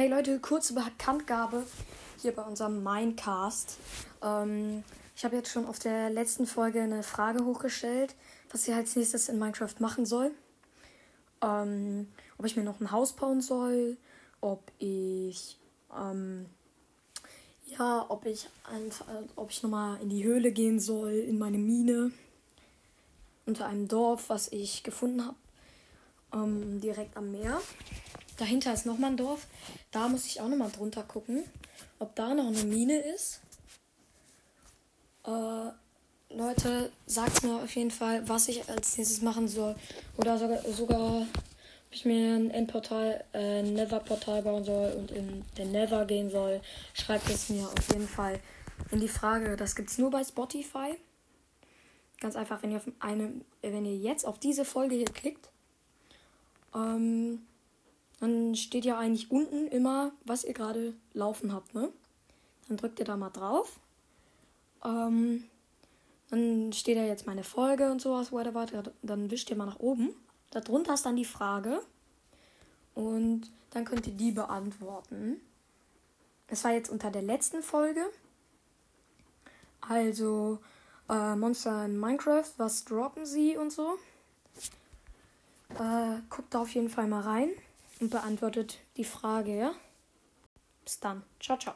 Hey Leute, kurze Bekanntgabe hier bei unserem Minecast. Ähm, ich habe jetzt schon auf der letzten Folge eine Frage hochgestellt, was ich als nächstes in Minecraft machen soll. Ähm, ob ich mir noch ein Haus bauen soll, ob ich ähm, ja, ob ich einfach, ob ich nochmal in die Höhle gehen soll, in meine Mine unter einem Dorf, was ich gefunden habe, ähm, direkt am Meer. Dahinter ist nochmal ein Dorf. Da muss ich auch nochmal drunter gucken, ob da noch eine Mine ist. Äh, Leute, sagt mir auf jeden Fall, was ich als nächstes machen soll. Oder sogar, sogar ob ich mir ein Endportal, äh, Nether-Portal bauen soll und in den Nether gehen soll. Schreibt es mir auf jeden Fall in die Frage. Das gibt es nur bei Spotify. Ganz einfach, wenn ihr, auf eine, wenn ihr jetzt auf diese Folge hier klickt, ähm, dann steht ja eigentlich unten immer, was ihr gerade laufen habt, ne? Dann drückt ihr da mal drauf. Ähm, dann steht ja jetzt meine Folge und sowas, whatever. Dann wischt ihr mal nach oben. Darunter ist dann die Frage. Und dann könnt ihr die beantworten. Es war jetzt unter der letzten Folge. Also äh, Monster in Minecraft, was droppen sie und so. Äh, guckt da auf jeden Fall mal rein und beantwortet die Frage, ja? Bis dann. Ciao, ciao.